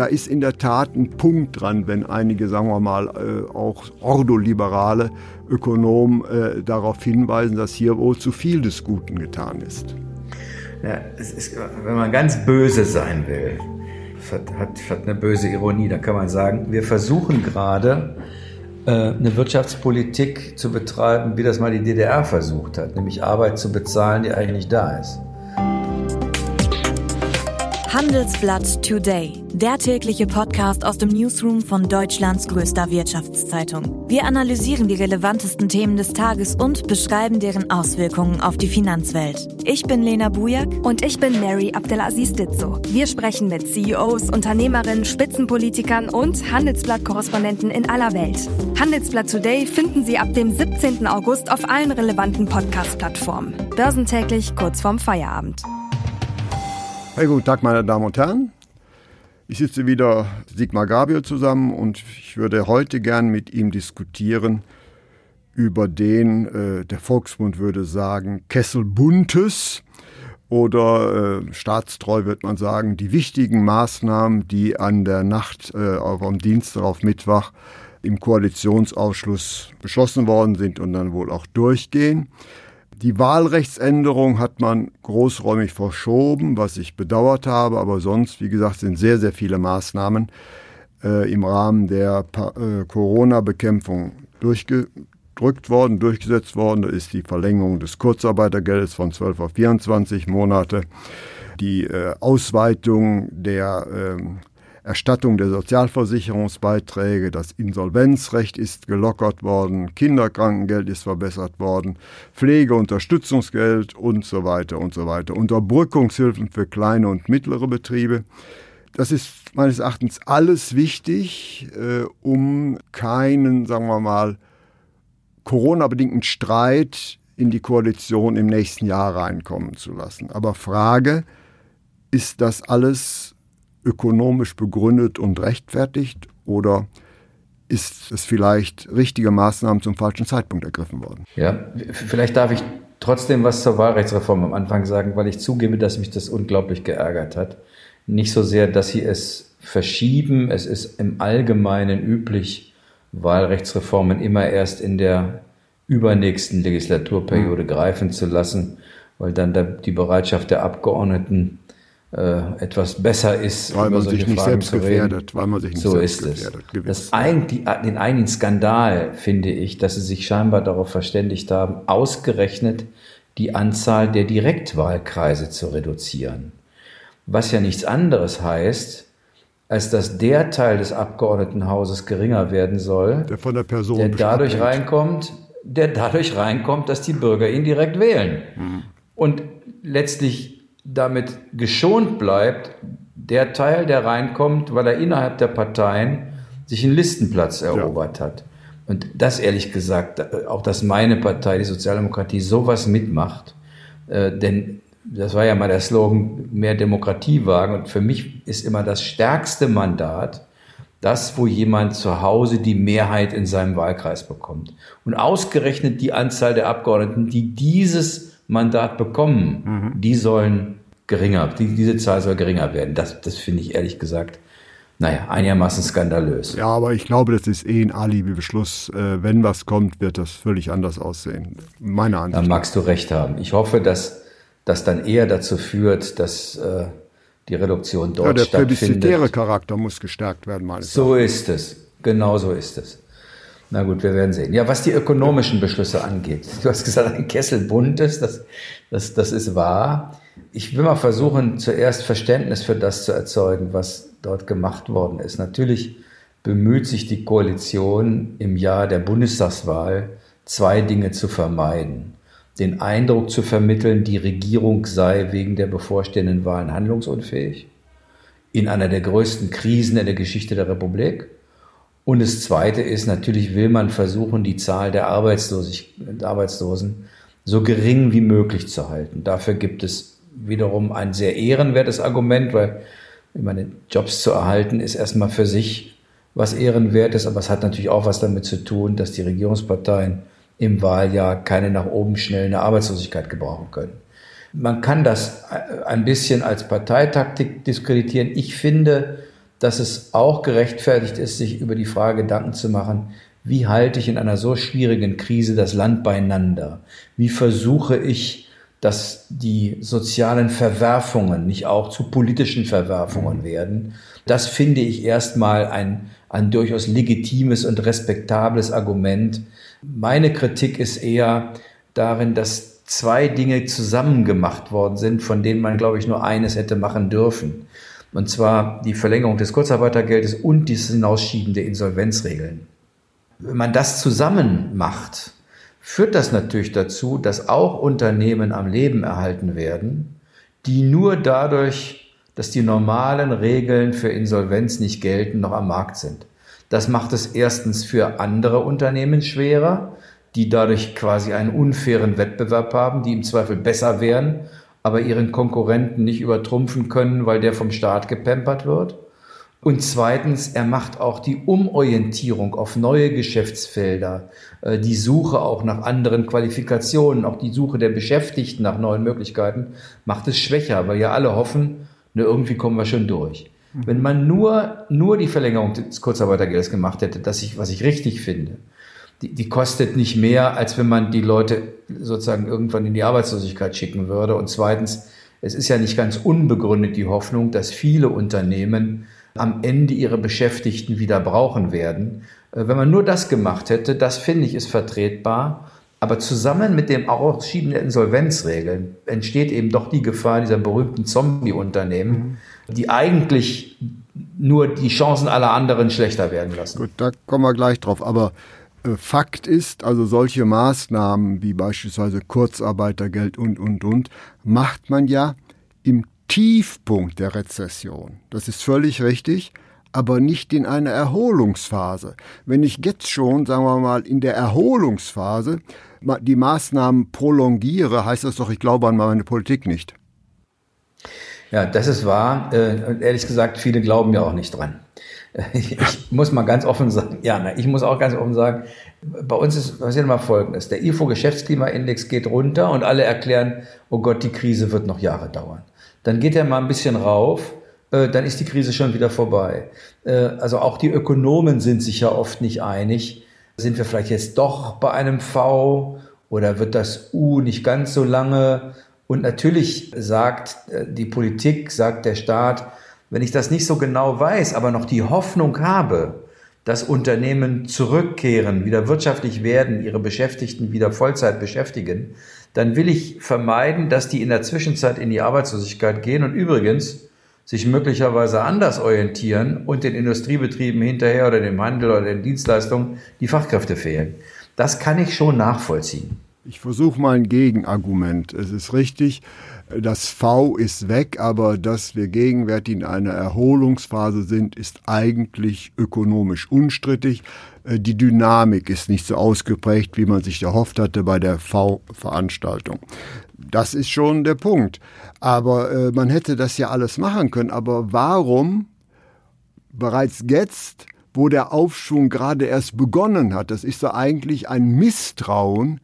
Da ist in der Tat ein Punkt dran, wenn einige, sagen wir mal, äh, auch ordoliberale Ökonomen äh, darauf hinweisen, dass hier wohl zu viel des Guten getan ist. Ja, ist, wenn man ganz böse sein will, hat, hat, hat eine böse Ironie, dann kann man sagen, wir versuchen gerade, äh, eine Wirtschaftspolitik zu betreiben, wie das mal die DDR versucht hat, nämlich Arbeit zu bezahlen, die eigentlich da ist. Handelsblatt Today, der tägliche Podcast aus dem Newsroom von Deutschlands größter Wirtschaftszeitung. Wir analysieren die relevantesten Themen des Tages und beschreiben deren Auswirkungen auf die Finanzwelt. Ich bin Lena Bujak und ich bin Mary Abdelaziz Ditzo. Wir sprechen mit CEOs, Unternehmerinnen, Spitzenpolitikern und Handelsblatt-Korrespondenten in aller Welt. Handelsblatt Today finden Sie ab dem 17. August auf allen relevanten Podcast-Plattformen. Börsentäglich kurz vorm Feierabend. Hey, guten Tag, meine Damen und Herren. Ich sitze wieder Sigmar Gabriel zusammen und ich würde heute gern mit ihm diskutieren über den, äh, der Volksmund würde sagen, Kessel Buntes oder äh, staatstreu wird man sagen, die wichtigen Maßnahmen, die an der Nacht äh, am Dienstag auf Mittwoch im Koalitionsausschuss beschlossen worden sind und dann wohl auch durchgehen. Die Wahlrechtsänderung hat man großräumig verschoben, was ich bedauert habe, aber sonst, wie gesagt, sind sehr, sehr viele Maßnahmen äh, im Rahmen der äh, Corona-Bekämpfung durchgedrückt worden, durchgesetzt worden. Da ist die Verlängerung des Kurzarbeitergeldes von 12 auf 24 Monate, die äh, Ausweitung der ähm, Erstattung der Sozialversicherungsbeiträge, das Insolvenzrecht ist gelockert worden, Kinderkrankengeld ist verbessert worden, Pflegeunterstützungsgeld und so weiter und so weiter, Unterbrückungshilfen für kleine und mittlere Betriebe. Das ist meines Erachtens alles wichtig, äh, um keinen, sagen wir mal, Corona-bedingten Streit in die Koalition im nächsten Jahr reinkommen zu lassen. Aber Frage, ist das alles ökonomisch begründet und rechtfertigt oder ist es vielleicht richtige Maßnahmen zum falschen Zeitpunkt ergriffen worden? Ja, vielleicht darf ich trotzdem was zur Wahlrechtsreform am Anfang sagen, weil ich zugebe, dass mich das unglaublich geärgert hat. Nicht so sehr, dass sie es verschieben. Es ist im Allgemeinen üblich, Wahlrechtsreformen immer erst in der übernächsten Legislaturperiode mhm. greifen zu lassen, weil dann die Bereitschaft der Abgeordneten äh, etwas besser ist, weil man sich nicht Fragen selbst gefährdet, weil man sich nicht so selbst ist gefährdet. Es. Das ein, die, den einen Skandal finde ich, dass sie sich scheinbar darauf verständigt haben, ausgerechnet die Anzahl der Direktwahlkreise zu reduzieren. Was ja nichts anderes heißt, als dass der Teil des Abgeordnetenhauses geringer werden soll, der von der Person der dadurch wird. reinkommt, der dadurch reinkommt, dass die Bürger ihn direkt wählen. Mhm. Und letztlich damit geschont bleibt, der Teil, der reinkommt, weil er innerhalb der Parteien sich einen Listenplatz erobert ja. hat. Und das ehrlich gesagt, auch dass meine Partei, die Sozialdemokratie, sowas mitmacht, äh, denn das war ja mal der Slogan, mehr Demokratie wagen. Und für mich ist immer das stärkste Mandat, das, wo jemand zu Hause die Mehrheit in seinem Wahlkreis bekommt. Und ausgerechnet die Anzahl der Abgeordneten, die dieses Mandat bekommen, mhm. die sollen geringer, die, diese Zahl soll geringer werden. Das, das finde ich ehrlich gesagt, naja, einigermaßen skandalös. Ja, aber ich glaube, das ist eh ein Alibi-Beschluss. Äh, wenn was kommt, wird das völlig anders aussehen. Meine Ansicht. Da magst du recht haben. Ich hoffe, dass das dann eher dazu führt, dass äh, die Reduktion dort ja, der stattfindet. Der plebiszitäre Charakter muss gestärkt werden, meines So ist es. Genau so ist es. Na gut, wir werden sehen. Ja, was die ökonomischen Beschlüsse angeht. Du hast gesagt, ein Kessel bunt ist, das, das, das ist wahr ich will mal versuchen, zuerst Verständnis für das zu erzeugen, was dort gemacht worden ist. Natürlich bemüht sich die Koalition im Jahr der Bundestagswahl, zwei Dinge zu vermeiden. Den Eindruck zu vermitteln, die Regierung sei wegen der bevorstehenden Wahlen handlungsunfähig, in einer der größten Krisen in der Geschichte der Republik, Und das Zweite ist, natürlich will man versuchen, die Zahl der Arbeitslosen so gering wie möglich zu halten. Dafür gibt es wiederum ein sehr ehrenwertes Argument, weil ich meine, Jobs zu erhalten ist erstmal für sich was ehrenwertes, aber es hat natürlich auch was damit zu tun, dass die Regierungsparteien im Wahljahr keine nach oben schnellende Arbeitslosigkeit gebrauchen können. Man kann das ein bisschen als Parteitaktik diskreditieren. Ich finde, dass es auch gerechtfertigt ist, sich über die Frage Gedanken zu machen, wie halte ich in einer so schwierigen Krise das Land beieinander? Wie versuche ich, dass die sozialen Verwerfungen nicht auch zu politischen Verwerfungen werden? Das finde ich erstmal ein, ein durchaus legitimes und respektables Argument. Meine Kritik ist eher darin, dass zwei Dinge zusammen gemacht worden sind, von denen man, glaube ich, nur eines hätte machen dürfen. Und zwar die Verlängerung des Kurzarbeitergeldes und das Hinausschieben der Insolvenzregeln. Wenn man das zusammen macht, führt das natürlich dazu, dass auch Unternehmen am Leben erhalten werden, die nur dadurch, dass die normalen Regeln für Insolvenz nicht gelten, noch am Markt sind. Das macht es erstens für andere Unternehmen schwerer, die dadurch quasi einen unfairen Wettbewerb haben, die im Zweifel besser wären aber ihren Konkurrenten nicht übertrumpfen können, weil der vom Staat gepempert wird. Und zweitens, er macht auch die Umorientierung auf neue Geschäftsfelder, äh, die Suche auch nach anderen Qualifikationen, auch die Suche der Beschäftigten nach neuen Möglichkeiten, macht es schwächer, weil ja alle hoffen, ne, irgendwie kommen wir schon durch. Mhm. Wenn man nur, nur die Verlängerung des Kurzarbeitergeldes gemacht hätte, das ich, was ich richtig finde, die, die kostet nicht mehr, als wenn man die Leute sozusagen irgendwann in die Arbeitslosigkeit schicken würde. Und zweitens, es ist ja nicht ganz unbegründet die Hoffnung, dass viele Unternehmen am Ende ihre Beschäftigten wieder brauchen werden. Äh, wenn man nur das gemacht hätte, das finde ich ist vertretbar. Aber zusammen mit dem Ausschieben der Insolvenzregeln entsteht eben doch die Gefahr dieser berühmten Zombie-Unternehmen, mhm. die eigentlich nur die Chancen aller anderen schlechter werden lassen. Gut, da kommen wir gleich drauf. Aber Fakt ist, also solche Maßnahmen wie beispielsweise Kurzarbeitergeld und, und, und, macht man ja im Tiefpunkt der Rezession. Das ist völlig richtig, aber nicht in einer Erholungsphase. Wenn ich jetzt schon, sagen wir mal, in der Erholungsphase die Maßnahmen prolongiere, heißt das doch, ich glaube an meine Politik nicht. Ja, das ist wahr. Äh, ehrlich gesagt, viele glauben ja auch nicht dran. Ich muss mal ganz offen sagen, ja, ich muss auch ganz offen sagen, bei uns ist passiert mal Folgendes. Der IFO Geschäftsklimaindex geht runter und alle erklären, oh Gott, die Krise wird noch Jahre dauern. Dann geht er mal ein bisschen rauf, äh, dann ist die Krise schon wieder vorbei. Äh, also auch die Ökonomen sind sich ja oft nicht einig. Sind wir vielleicht jetzt doch bei einem V oder wird das U nicht ganz so lange? Und natürlich sagt äh, die Politik, sagt der Staat, wenn ich das nicht so genau weiß, aber noch die Hoffnung habe, dass Unternehmen zurückkehren, wieder wirtschaftlich werden, ihre Beschäftigten wieder Vollzeit beschäftigen, dann will ich vermeiden, dass die in der Zwischenzeit in die Arbeitslosigkeit gehen und übrigens sich möglicherweise anders orientieren und den Industriebetrieben hinterher oder dem Handel oder den Dienstleistungen die Fachkräfte fehlen. Das kann ich schon nachvollziehen. Ich versuche mal ein Gegenargument. Es ist richtig, das V ist weg, aber dass wir gegenwärtig in einer Erholungsphase sind, ist eigentlich ökonomisch unstrittig. Äh, die Dynamik ist nicht so ausgeprägt, wie man sich erhofft hatte bei der V-Veranstaltung. Das ist schon der Punkt. Aber äh, man hätte das ja alles machen können. Aber warum bereits jetzt, wo der Aufschwung gerade erst begonnen hat, das ist doch eigentlich ein Misstrauen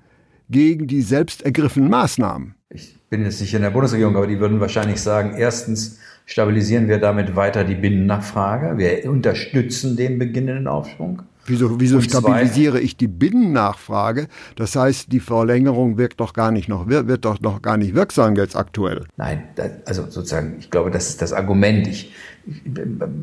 gegen die selbst ergriffenen Maßnahmen. Ich bin jetzt nicht in der Bundesregierung, aber die würden wahrscheinlich sagen, erstens stabilisieren wir damit weiter die Binnennachfrage. Wir unterstützen den beginnenden Aufschwung. Wieso, wieso stabilisiere ich die Binnennachfrage? Das heißt, die Verlängerung wirkt doch gar nicht noch, wird, doch noch gar nicht wirksam jetzt aktuell. Nein, also sozusagen, ich glaube, das ist das Argument. Ich,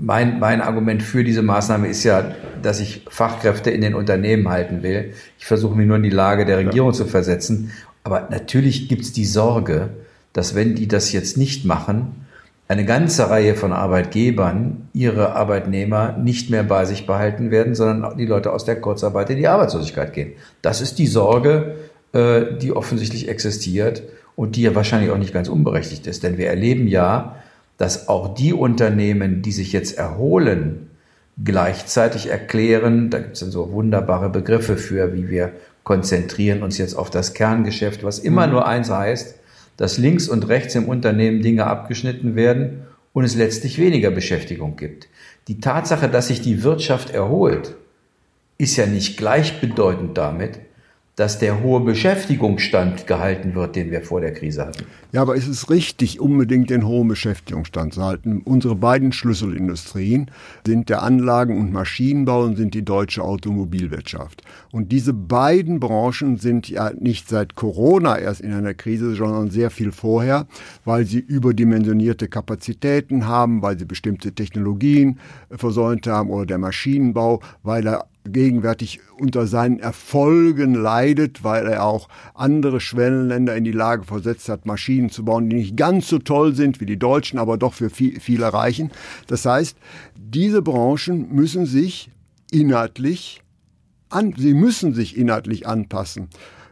mein, mein Argument für diese Maßnahme ist ja, dass ich Fachkräfte in den Unternehmen halten will. Ich versuche mich nur in die Lage der Regierung ja. zu versetzen. Aber natürlich gibt es die Sorge, dass wenn die das jetzt nicht machen, eine ganze Reihe von Arbeitgebern ihre Arbeitnehmer nicht mehr bei sich behalten werden, sondern die Leute aus der Kurzarbeit in die Arbeitslosigkeit gehen. Das ist die Sorge, äh, die offensichtlich existiert und die ja wahrscheinlich auch nicht ganz unberechtigt ist. Denn wir erleben ja, dass auch die Unternehmen, die sich jetzt erholen, gleichzeitig erklären, da gibt es dann so wunderbare Begriffe für, wie wir konzentrieren uns jetzt auf das Kerngeschäft, was immer mhm. nur eins heißt, dass links und rechts im Unternehmen Dinge abgeschnitten werden und es letztlich weniger Beschäftigung gibt. Die Tatsache, dass sich die Wirtschaft erholt, ist ja nicht gleichbedeutend damit, dass der hohe Beschäftigungsstand gehalten wird, den wir vor der Krise hatten. Ja, aber ist es richtig, unbedingt den hohen Beschäftigungsstand zu halten? Unsere beiden Schlüsselindustrien sind der Anlagen- und Maschinenbau und sind die deutsche Automobilwirtschaft. Und diese beiden Branchen sind ja nicht seit Corona erst in einer Krise, sondern sehr viel vorher, weil sie überdimensionierte Kapazitäten haben, weil sie bestimmte Technologien versäumt haben oder der Maschinenbau, weil er gegenwärtig unter seinen Erfolgen leidet, weil er auch andere Schwellenländer in die Lage versetzt hat, Maschinen zu bauen, die nicht ganz so toll sind wie die deutschen, aber doch für viel, viel erreichen. Das heißt, diese Branchen müssen sich inhaltlich an, sie müssen sich inhaltlich anpassen.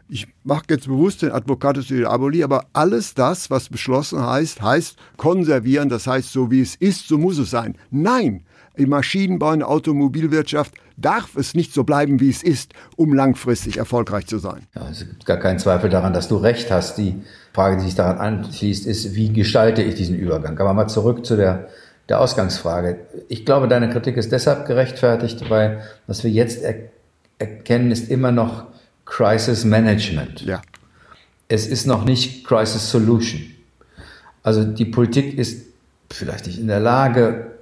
Ich mache jetzt bewusst den Advocatus Aboli, aber alles das, was beschlossen heißt, heißt konservieren, das heißt, so wie es ist, so muss es sein. Nein, im Maschinenbau, in der Automobilwirtschaft darf es nicht so bleiben, wie es ist, um langfristig erfolgreich zu sein. Ja, es gibt gar keinen Zweifel daran, dass du recht hast. Die Frage, die sich daran anschließt, ist, wie gestalte ich diesen Übergang? Aber mal zurück zu der, der Ausgangsfrage. Ich glaube, deine Kritik ist deshalb gerechtfertigt, weil was wir jetzt er erkennen, ist immer noch Crisis Management. Ja. Es ist noch nicht Crisis Solution. Also die Politik ist vielleicht nicht in der Lage,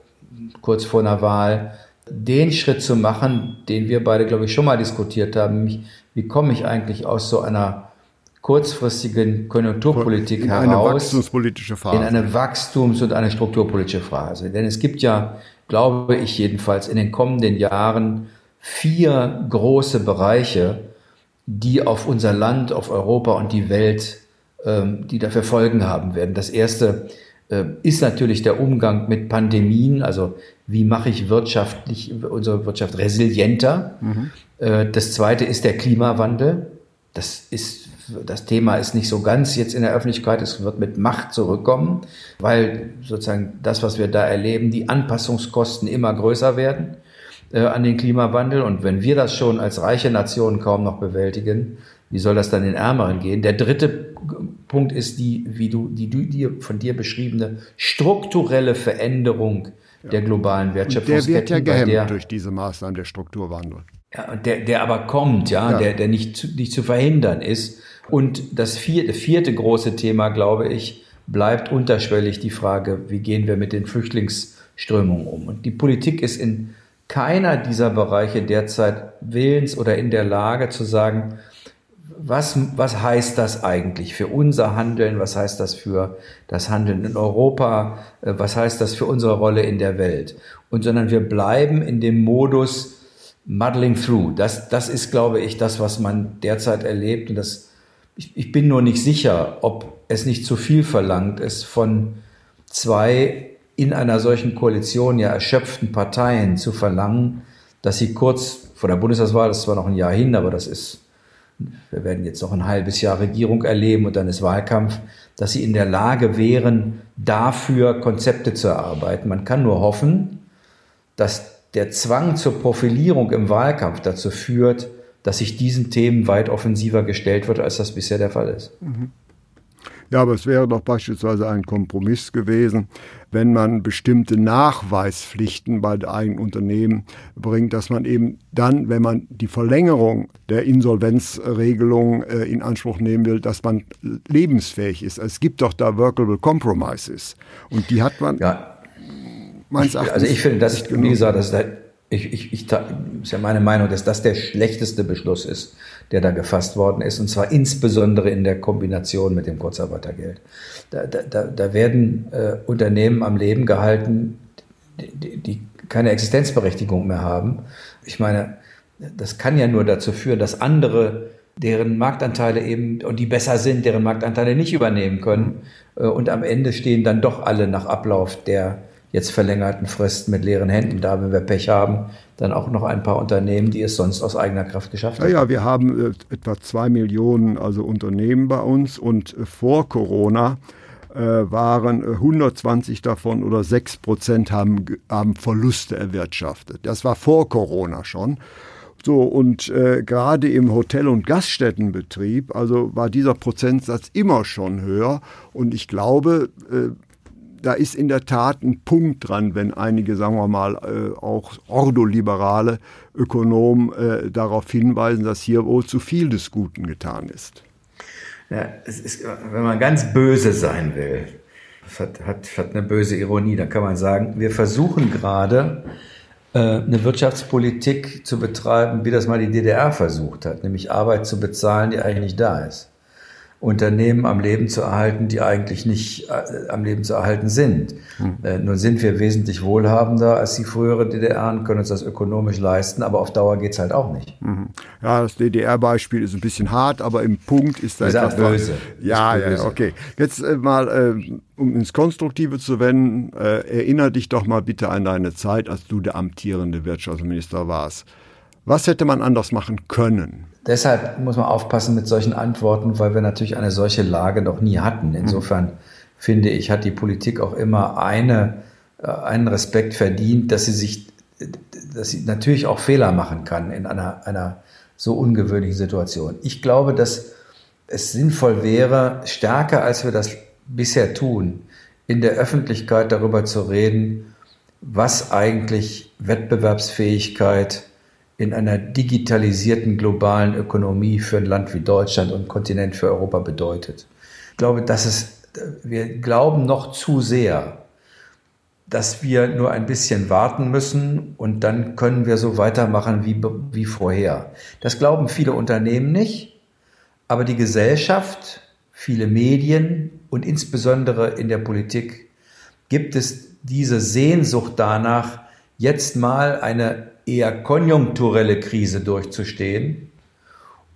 kurz vor einer Wahl den Schritt zu machen, den wir beide, glaube ich, schon mal diskutiert haben, nämlich wie komme ich eigentlich aus so einer kurzfristigen Konjunkturpolitik in heraus eine wachstumspolitische Phase. in eine Wachstums- und eine strukturpolitische Phase. Denn es gibt ja, glaube ich jedenfalls, in den kommenden Jahren vier große Bereiche, die auf unser Land, auf Europa und die Welt, ähm, die dafür Folgen haben werden. Das erste ist natürlich der Umgang mit Pandemien, also wie mache ich wirtschaftlich unsere Wirtschaft resilienter. Mhm. Äh, das zweite ist der Klimawandel. Das ist das Thema ist nicht so ganz jetzt in der Öffentlichkeit, es wird mit Macht zurückkommen, weil sozusagen das, was wir da erleben, die Anpassungskosten immer größer werden äh, an den Klimawandel. Und wenn wir das schon als reiche Nation kaum noch bewältigen, wie soll das dann in Ärmeren gehen? Der dritte Punkt ist die, wie du, die, die von dir beschriebene strukturelle Veränderung ja. der globalen Wirtschaftskette. Der wird ja gehemmt der, durch diese Maßnahmen der Strukturwandel. Ja, der, der aber kommt, ja, ja. Der, der nicht, zu, nicht zu verhindern ist. Und das vierte, vierte große Thema, glaube ich, bleibt unterschwellig die Frage, wie gehen wir mit den Flüchtlingsströmungen um? Und die Politik ist in keiner dieser Bereiche derzeit willens oder in der Lage zu sagen, was, was heißt das eigentlich für unser Handeln? Was heißt das für das Handeln in Europa? Äh, was heißt das für unsere Rolle in der Welt? Und sondern wir bleiben in dem Modus muddling through. Das, das ist, glaube ich, das, was man derzeit erlebt. Und das, ich, ich bin nur nicht sicher, ob es nicht zu viel verlangt ist von zwei in einer solchen Koalition ja erschöpften Parteien zu verlangen, dass sie kurz vor der Bundestagswahl, das ist zwar noch ein Jahr hin, aber das ist wir werden jetzt noch ein halbes Jahr Regierung erleben und dann ist Wahlkampf, dass sie in der Lage wären, dafür Konzepte zu erarbeiten. Man kann nur hoffen, dass der Zwang zur Profilierung im Wahlkampf dazu führt, dass sich diesen Themen weit offensiver gestellt wird, als das bisher der Fall ist. Mhm. Ja, aber es wäre doch beispielsweise ein Kompromiss gewesen, wenn man bestimmte Nachweispflichten bei eigenen Unternehmen bringt, dass man eben dann, wenn man die Verlängerung der Insolvenzregelung äh, in Anspruch nehmen will, dass man lebensfähig ist. Es gibt doch da Workable Compromises und die hat man ja. meines Erachtens. Also ich finde, das, wie gesagt, das ist halt ich, ich, ich, ist ja meine Meinung, dass das der schlechteste Beschluss ist, der da gefasst worden ist, und zwar insbesondere in der Kombination mit dem Kurzarbeitergeld. Da, da, da werden äh, Unternehmen am Leben gehalten, die, die keine Existenzberechtigung mehr haben. Ich meine, das kann ja nur dazu führen, dass andere deren Marktanteile eben und die besser sind, deren Marktanteile nicht übernehmen können. Äh, und am Ende stehen dann doch alle nach Ablauf der jetzt verlängerten Frist mit leeren Händen da, wenn wir Pech haben, dann auch noch ein paar Unternehmen, die es sonst aus eigener Kraft geschafft haben. Ja, ja wir haben äh, etwa zwei Millionen also Unternehmen bei uns und äh, vor Corona äh, waren 120 davon oder 6 Prozent haben, haben Verluste erwirtschaftet. Das war vor Corona schon. So, und äh, gerade im Hotel- und Gaststättenbetrieb, also war dieser Prozentsatz immer schon höher. Und ich glaube, äh, da ist in der Tat ein Punkt dran, wenn einige, sagen wir mal, äh, auch ordoliberale Ökonomen äh, darauf hinweisen, dass hier wohl zu viel des Guten getan ist. Ja, es ist, wenn man ganz böse sein will, hat, hat, hat eine böse Ironie, dann kann man sagen, wir versuchen gerade äh, eine Wirtschaftspolitik zu betreiben, wie das mal die DDR versucht hat, nämlich Arbeit zu bezahlen, die eigentlich da ist. Unternehmen am Leben zu erhalten, die eigentlich nicht äh, am Leben zu erhalten sind. Hm. Äh, nun sind wir wesentlich wohlhabender als die frühere DDR und können uns das ökonomisch leisten, aber auf Dauer geht's halt auch nicht. Mhm. Ja, das DDR-Beispiel ist ein bisschen hart, aber im Punkt ist da etwas böse. Ja, böse. ja, okay. Jetzt äh, mal, äh, um ins Konstruktive zu wenden, äh, erinnere dich doch mal bitte an deine Zeit, als du der amtierende Wirtschaftsminister warst. Was hätte man anders machen können? Deshalb muss man aufpassen mit solchen Antworten, weil wir natürlich eine solche Lage noch nie hatten. Insofern finde ich, hat die Politik auch immer eine, äh, einen Respekt verdient, dass sie sich, dass sie natürlich auch Fehler machen kann in einer, einer so ungewöhnlichen Situation. Ich glaube, dass es sinnvoll wäre, stärker als wir das bisher tun, in der Öffentlichkeit darüber zu reden, was eigentlich Wettbewerbsfähigkeit in einer digitalisierten globalen Ökonomie für ein Land wie Deutschland und Kontinent für Europa bedeutet. Ich glaube, dass es, wir glauben noch zu sehr, dass wir nur ein bisschen warten müssen und dann können wir so weitermachen wie, wie vorher. Das glauben viele Unternehmen nicht, aber die Gesellschaft, viele Medien und insbesondere in der Politik gibt es diese Sehnsucht danach, jetzt mal eine eher konjunkturelle Krise durchzustehen.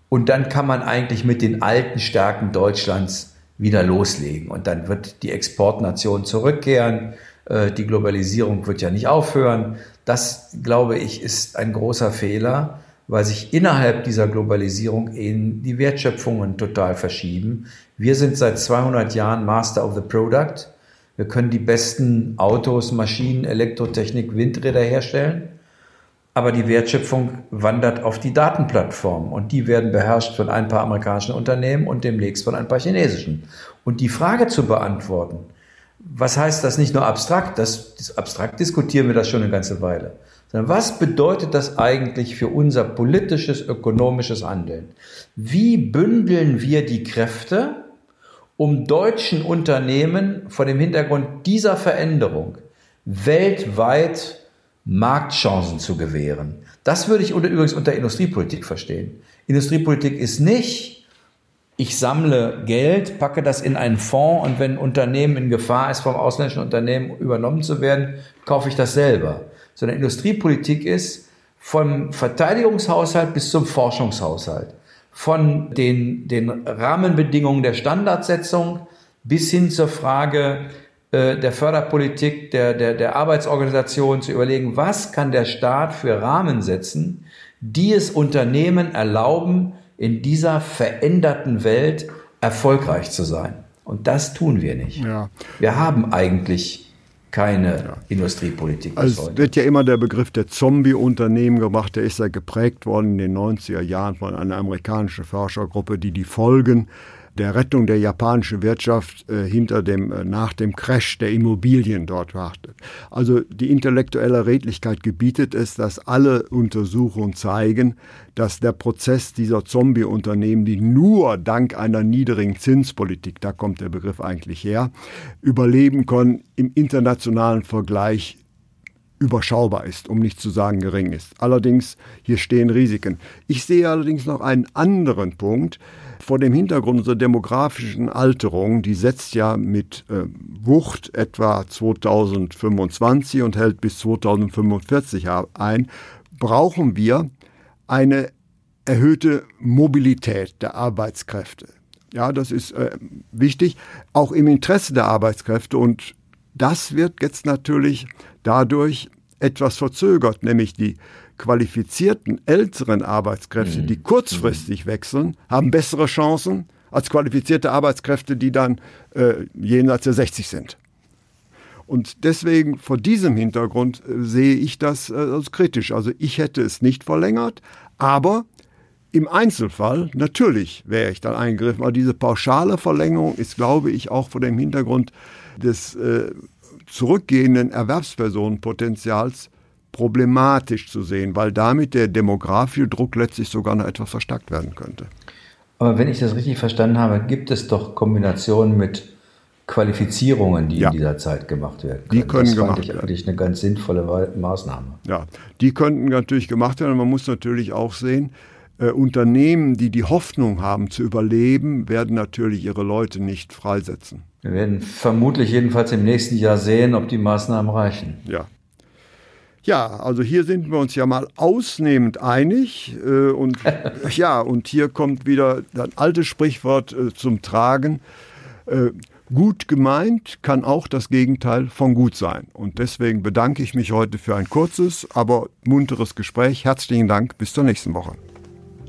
Und dann kann man eigentlich mit den alten Stärken Deutschlands wieder loslegen. Und dann wird die Exportnation zurückkehren. Äh, die Globalisierung wird ja nicht aufhören. Das, glaube ich, ist ein großer Fehler, weil sich innerhalb dieser Globalisierung in die Wertschöpfungen total verschieben. Wir sind seit 200 Jahren Master of the Product. Wir können die besten Autos, Maschinen, Elektrotechnik, Windräder herstellen aber die Wertschöpfung wandert auf die Datenplattform und die werden beherrscht von ein paar amerikanischen Unternehmen und demnächst von ein paar chinesischen. Und die Frage zu beantworten, was heißt das nicht nur abstrakt, das, das abstrakt diskutieren wir das schon eine ganze Weile, sondern was bedeutet das eigentlich für unser politisches, ökonomisches Handeln? Wie bündeln wir die Kräfte, um deutschen Unternehmen vor dem Hintergrund dieser Veränderung weltweit Marktchancen zu gewähren. Das würde ich unter, übrigens unter Industriepolitik verstehen. Industriepolitik ist nicht, ich sammle Geld, packe das in einen Fonds und wenn ein Unternehmen in Gefahr ist, vom ausländischen Unternehmen übernommen zu werden, kaufe ich das selber. Sondern Industriepolitik ist vom Verteidigungshaushalt bis zum Forschungshaushalt, von den, den Rahmenbedingungen der Standardsetzung bis hin zur Frage, äh, der Förderpolitik, der, der, der Arbeitsorganisation zu überlegen, was kann der Staat für Rahmen setzen, die es Unternehmen erlauben, in dieser veränderten Welt erfolgreich zu sein. Und das tun wir nicht. Ja. Wir haben eigentlich keine ja. Industriepolitik. Also es wird ja immer der Begriff der Zombie-Unternehmen gemacht. Der ist ja geprägt worden in den 90er Jahren von einer amerikanischen Forschergruppe, die die Folgen der Rettung der japanischen Wirtschaft äh, hinter dem, äh, nach dem Crash der Immobilien dort wartet. Also die intellektuelle Redlichkeit gebietet es, dass alle Untersuchungen zeigen, dass der Prozess dieser Zombie-Unternehmen, die nur dank einer niedrigen Zinspolitik, da kommt der Begriff eigentlich her, überleben können, im internationalen Vergleich überschaubar ist, um nicht zu sagen gering ist. Allerdings, hier stehen Risiken. Ich sehe allerdings noch einen anderen Punkt, vor dem Hintergrund unserer demografischen Alterung, die setzt ja mit äh, Wucht etwa 2025 und hält bis 2045 ein, brauchen wir eine erhöhte Mobilität der Arbeitskräfte. Ja, das ist äh, wichtig, auch im Interesse der Arbeitskräfte. Und das wird jetzt natürlich dadurch etwas verzögert, nämlich die qualifizierten älteren Arbeitskräfte, mhm. die kurzfristig wechseln, haben bessere Chancen als qualifizierte Arbeitskräfte, die dann äh, jenseits der 60 sind. Und deswegen vor diesem Hintergrund äh, sehe ich das äh, als kritisch. Also ich hätte es nicht verlängert, aber im Einzelfall, natürlich wäre ich dann eingegriffen, aber diese pauschale Verlängerung ist, glaube ich, auch vor dem Hintergrund des äh, zurückgehenden Erwerbspersonenpotenzials problematisch zu sehen, weil damit der demografische Druck letztlich sogar noch etwas verstärkt werden könnte. Aber wenn ich das richtig verstanden habe, gibt es doch Kombinationen mit Qualifizierungen, die ja. in dieser Zeit gemacht werden können. Die können das gemacht ich werden. eigentlich eine ganz sinnvolle Maßnahme. Ja, die könnten natürlich gemacht werden. Man muss natürlich auch sehen, äh, Unternehmen, die die Hoffnung haben zu überleben, werden natürlich ihre Leute nicht freisetzen. Wir werden vermutlich jedenfalls im nächsten Jahr sehen, ob die Maßnahmen reichen. Ja. Ja, also hier sind wir uns ja mal ausnehmend einig. Äh, und ja, und hier kommt wieder das alte Sprichwort äh, zum Tragen. Äh, gut gemeint kann auch das Gegenteil von gut sein. Und deswegen bedanke ich mich heute für ein kurzes, aber munteres Gespräch. Herzlichen Dank. Bis zur nächsten Woche.